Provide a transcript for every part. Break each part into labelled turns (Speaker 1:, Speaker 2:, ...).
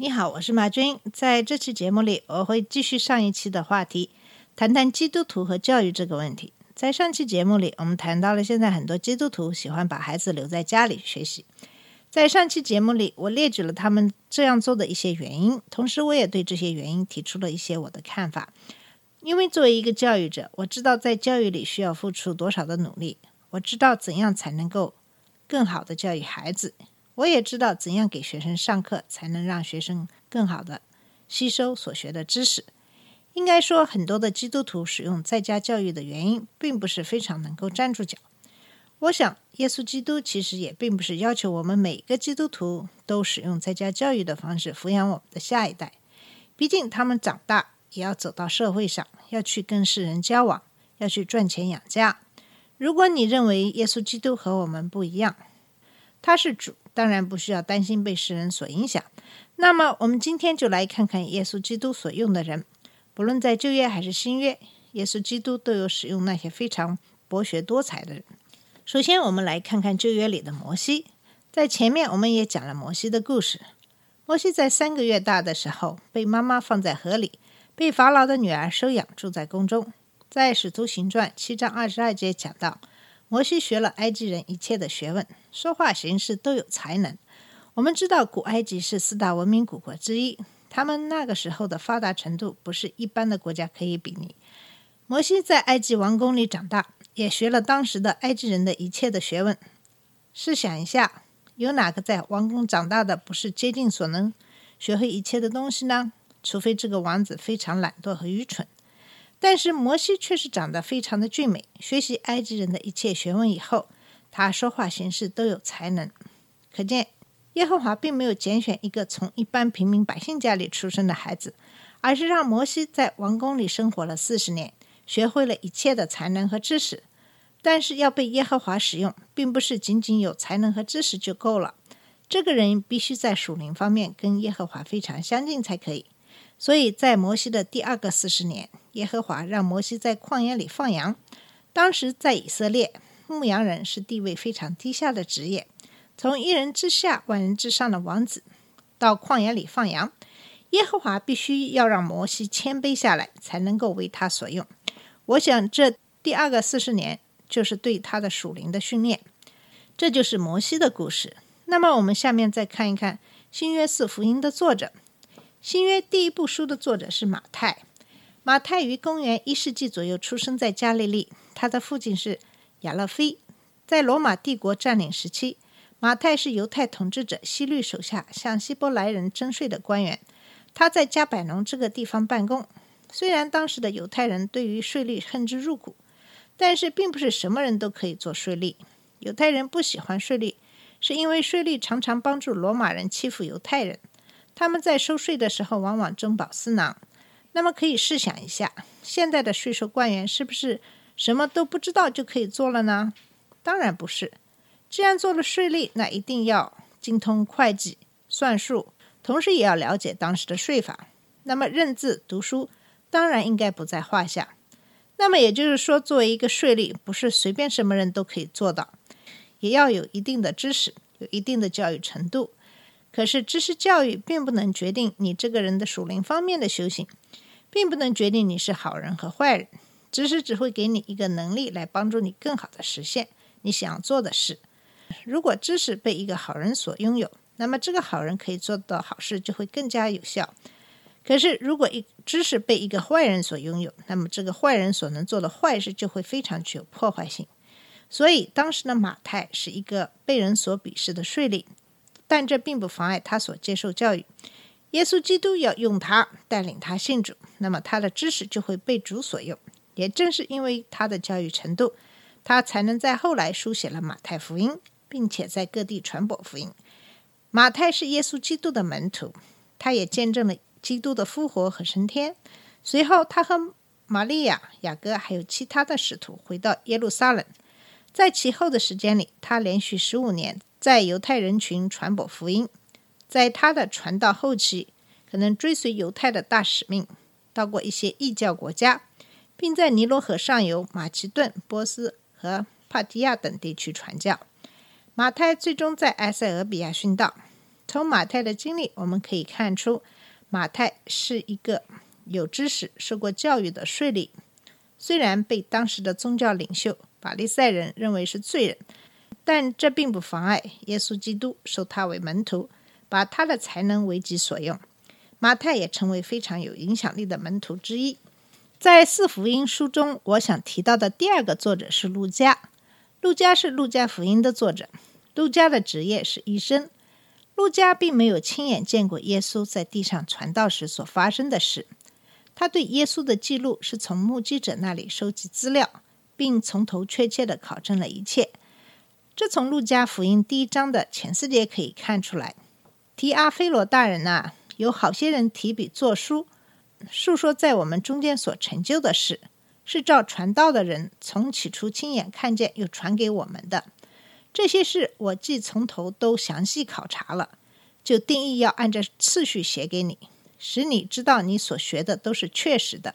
Speaker 1: 你好，我是马军。在这期节目里，我会继续上一期的话题，谈谈基督徒和教育这个问题。在上期节目里，我们谈到了现在很多基督徒喜欢把孩子留在家里学习。在上期节目里，我列举了他们这样做的一些原因，同时我也对这些原因提出了一些我的看法。因为作为一个教育者，我知道在教育里需要付出多少的努力，我知道怎样才能够更好的教育孩子，我也知道怎样给学生上课才能让学生更好的吸收所学的知识。应该说，很多的基督徒使用在家教育的原因，并不是非常能够站住脚。我想，耶稣基督其实也并不是要求我们每个基督徒都使用在家教育的方式抚养我们的下一代。毕竟，他们长大也要走到社会上，要去跟世人交往，要去赚钱养家。如果你认为耶稣基督和我们不一样，他是主，当然不需要担心被世人所影响。那么，我们今天就来看看耶稣基督所用的人，不论在旧约还是新约，耶稣基督都有使用那些非常博学多才的人。首先，我们来看看旧约里的摩西。在前面我们也讲了摩西的故事。摩西在三个月大的时候，被妈妈放在河里，被法老的女儿收养，住在宫中。在《使徒行传》七章二十二节讲到，摩西学了埃及人一切的学问，说话行事都有才能。我们知道，古埃及是四大文明古国之一，他们那个时候的发达程度不是一般的国家可以比拟。摩西在埃及王宫里长大，也学了当时的埃及人的一切的学问。试想一下，有哪个在王宫长大的不是竭尽所能学会一切的东西呢？除非这个王子非常懒惰和愚蠢。但是摩西却是长得非常的俊美，学习埃及人的一切学问以后，他说话行事都有才能。可见耶和华并没有拣选一个从一般平民百姓家里出生的孩子，而是让摩西在王宫里生活了四十年，学会了一切的才能和知识。但是要被耶和华使用，并不是仅仅有才能和知识就够了，这个人必须在属灵方面跟耶和华非常相近才可以。所以在摩西的第二个四十年，耶和华让摩西在旷野里放羊。当时在以色列，牧羊人是地位非常低下的职业。从一人之下、万人之上的王子，到旷野里放羊，耶和华必须要让摩西谦卑下来，才能够为他所用。我想，这第二个四十年就是对他的属灵的训练。这就是摩西的故事。那么，我们下面再看一看新约四福音的作者。新约第一部书的作者是马太。马太于公元一世纪左右出生在加利利，他的父亲是亚勒菲。在罗马帝国占领时期，马太是犹太统治者希律手下向希伯来人征税的官员。他在加百农这个地方办公。虽然当时的犹太人对于税率恨之入骨，但是并不是什么人都可以做税吏。犹太人不喜欢税吏，是因为税吏常常帮助罗马人欺负犹太人。他们在收税的时候往往中饱私囊。那么可以试想一下，现在的税收官员是不是什么都不知道就可以做了呢？当然不是。既然做了税吏，那一定要精通会计、算术，同时也要了解当时的税法。那么认字读书当然应该不在话下。那么也就是说，作为一个税吏，不是随便什么人都可以做到，也要有一定的知识，有一定的教育程度。可是，知识教育并不能决定你这个人的属灵方面的修行，并不能决定你是好人和坏人。知识只会给你一个能力，来帮助你更好的实现你想做的事。如果知识被一个好人所拥有，那么这个好人可以做到好事就会更加有效。可是，如果一知识被一个坏人所拥有，那么这个坏人所能做的坏事就会非常具有破坏性。所以，当时的马太是一个被人所鄙视的税吏。但这并不妨碍他所接受教育。耶稣基督要用他带领他信主，那么他的知识就会被主所用。也正是因为他的教育程度，他才能在后来书写了马太福音，并且在各地传播福音。马太是耶稣基督的门徒，他也见证了基督的复活和升天。随后，他和玛利亚、雅各还有其他的使徒回到耶路撒冷。在其后的时间里，他连续十五年在犹太人群传播福音。在他的传道后期，可能追随犹太的大使命，到过一些异教国家，并在尼罗河上游、马其顿、波斯和帕提亚等地区传教。马太最终在埃塞俄比亚殉道。从马太的经历，我们可以看出，马太是一个有知识、受过教育的税吏。虽然被当时的宗教领袖法利赛人认为是罪人，但这并不妨碍耶稣基督收他为门徒，把他的才能为己所用。马太也成为非常有影响力的门徒之一。在四福音书中，我想提到的第二个作者是路加。路加是路加福音的作者。路加的职业是医生。路加并没有亲眼见过耶稣在地上传道时所发生的事。他对耶稣的记录是从目击者那里收集资料，并从头确切地考证了一切。这从路加福音第一章的前四节可以看出来。提阿非罗大人呐，有好些人提笔作书，述说在我们中间所成就的事，是照传道的人从起初亲眼看见又传给我们的。这些事我既从头都详细考察了，就定义要按照次序写给你。使你知道你所学的都是确实的。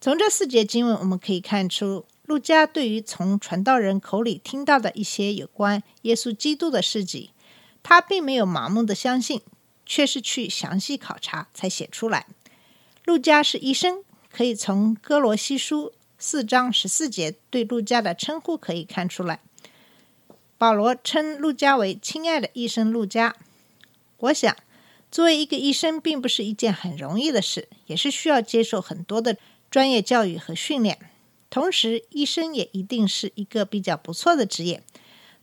Speaker 1: 从这四节经文，我们可以看出，路加对于从传道人口里听到的一些有关耶稣基督的事迹，他并没有盲目的相信，却是去详细考察才写出来。路加是医生，可以从哥罗西书四章十四节对路加的称呼可以看出来。保罗称路加为“亲爱的医生路加”。我想。作为一个医生，并不是一件很容易的事，也是需要接受很多的专业教育和训练。同时，医生也一定是一个比较不错的职业，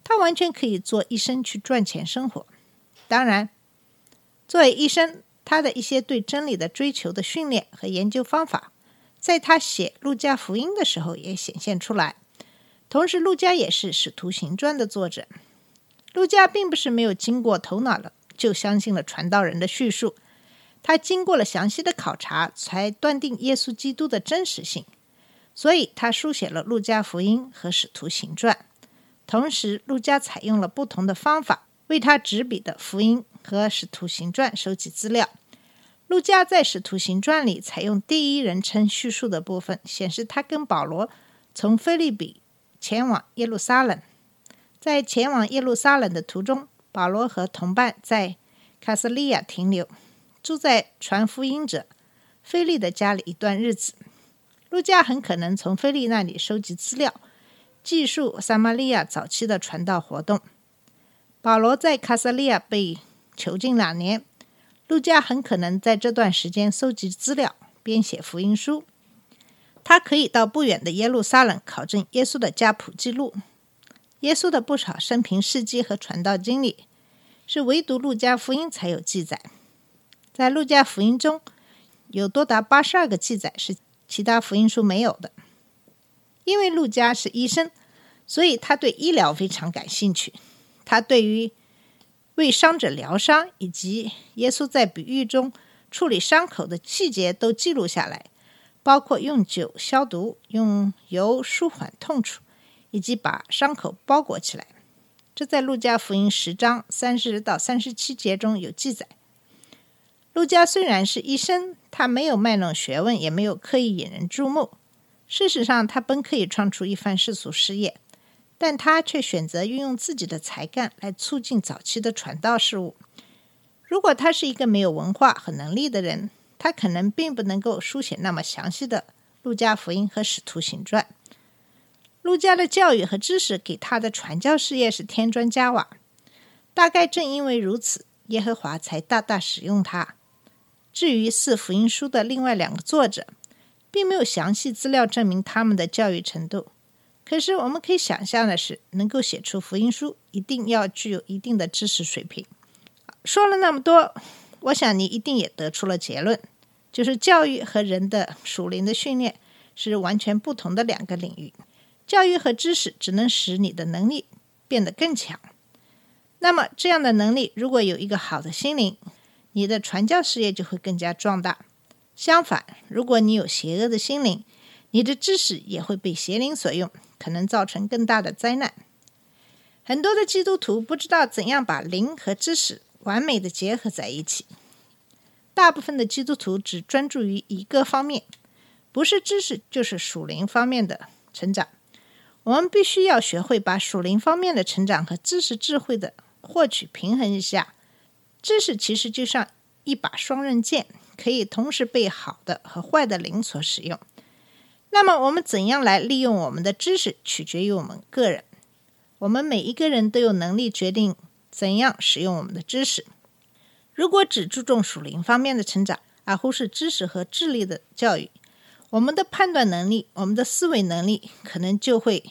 Speaker 1: 他完全可以做医生去赚钱生活。当然，作为医生，他的一些对真理的追求的训练和研究方法，在他写《路加福音》的时候也显现出来。同时，路加也是《使徒行传》的作者。路加并不是没有经过头脑的。就相信了传道人的叙述，他经过了详细的考察，才断定耶稣基督的真实性。所以，他书写了《路加福音》和《使徒行传》。同时，路加采用了不同的方法，为他执笔的《福音》和《使徒行传》收集资料。路加在《使徒行传》里采用第一人称叙述的部分，显示他跟保罗从菲利比前往耶路撒冷。在前往耶路撒冷的途中。保罗和同伴在卡斯利亚停留，住在传福音者菲利的家里一段日子。路加很可能从菲利那里收集资料，记述撒玛利亚早期的传道活动。保罗在卡萨利亚被囚禁两年，路加很可能在这段时间收集资料，编写福音书。他可以到不远的耶路撒冷考证耶稣的家谱记录。耶稣的不少生平事迹和传道经历，是唯独路加福音才有记载。在路加福音中有多达八十二个记载是其他福音书没有的。因为路加是医生，所以他对医疗非常感兴趣。他对于为伤者疗伤以及耶稣在比喻中处理伤口的细节都记录下来，包括用酒消毒、用油舒缓痛楚。以及把伤口包裹起来，这在路加福音十章三十到三十七节中有记载。路加虽然是医生，他没有卖弄学问，也没有刻意引人注目。事实上，他本可以创出一番世俗事业，但他却选择运用自己的才干来促进早期的传道事务。如果他是一个没有文化和能力的人，他可能并不能够书写那么详细的路加福音和使徒行传。路加的教育和知识给他的传教事业是添砖加瓦。大概正因为如此，耶和华才大大使用他。至于四福音书的另外两个作者，并没有详细资料证明他们的教育程度。可是我们可以想象的是，能够写出福音书，一定要具有一定的知识水平。说了那么多，我想你一定也得出了结论，就是教育和人的属灵的训练是完全不同的两个领域。教育和知识只能使你的能力变得更强。那么，这样的能力如果有一个好的心灵，你的传教事业就会更加壮大。相反，如果你有邪恶的心灵，你的知识也会被邪灵所用，可能造成更大的灾难。很多的基督徒不知道怎样把灵和知识完美的结合在一起。大部分的基督徒只专注于一个方面，不是知识就是属灵方面的成长。我们必须要学会把属灵方面的成长和知识智慧的获取平衡一下。知识其实就像一把双刃剑，可以同时被好的和坏的灵所使用。那么，我们怎样来利用我们的知识，取决于我们个人。我们每一个人都有能力决定怎样使用我们的知识。如果只注重属灵方面的成长，而忽视知识和智力的教育，我们的判断能力、我们的思维能力可能就会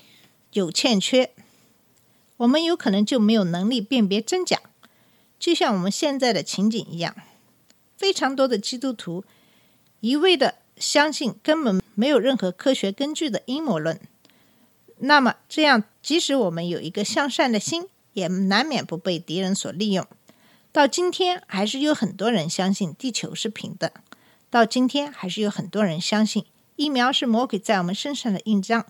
Speaker 1: 有欠缺。我们有可能就没有能力辨别真假。就像我们现在的情景一样，非常多的基督徒一味的相信根本没有任何科学根据的阴谋论。那么这样，即使我们有一个向善的心，也难免不被敌人所利用。到今天，还是有很多人相信地球是平的；到今天，还是有很多人相信疫苗是魔鬼在我们身上的印章。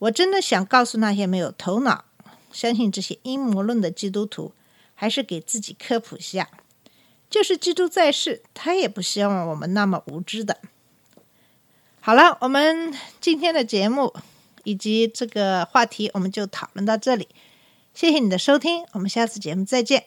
Speaker 1: 我真的想告诉那些没有头脑、相信这些阴谋论的基督徒。还是给自己科普一下，就是基督在世，他也不希望我们那么无知的。好了，我们今天的节目以及这个话题，我们就讨论到这里。谢谢你的收听，我们下次节目再见。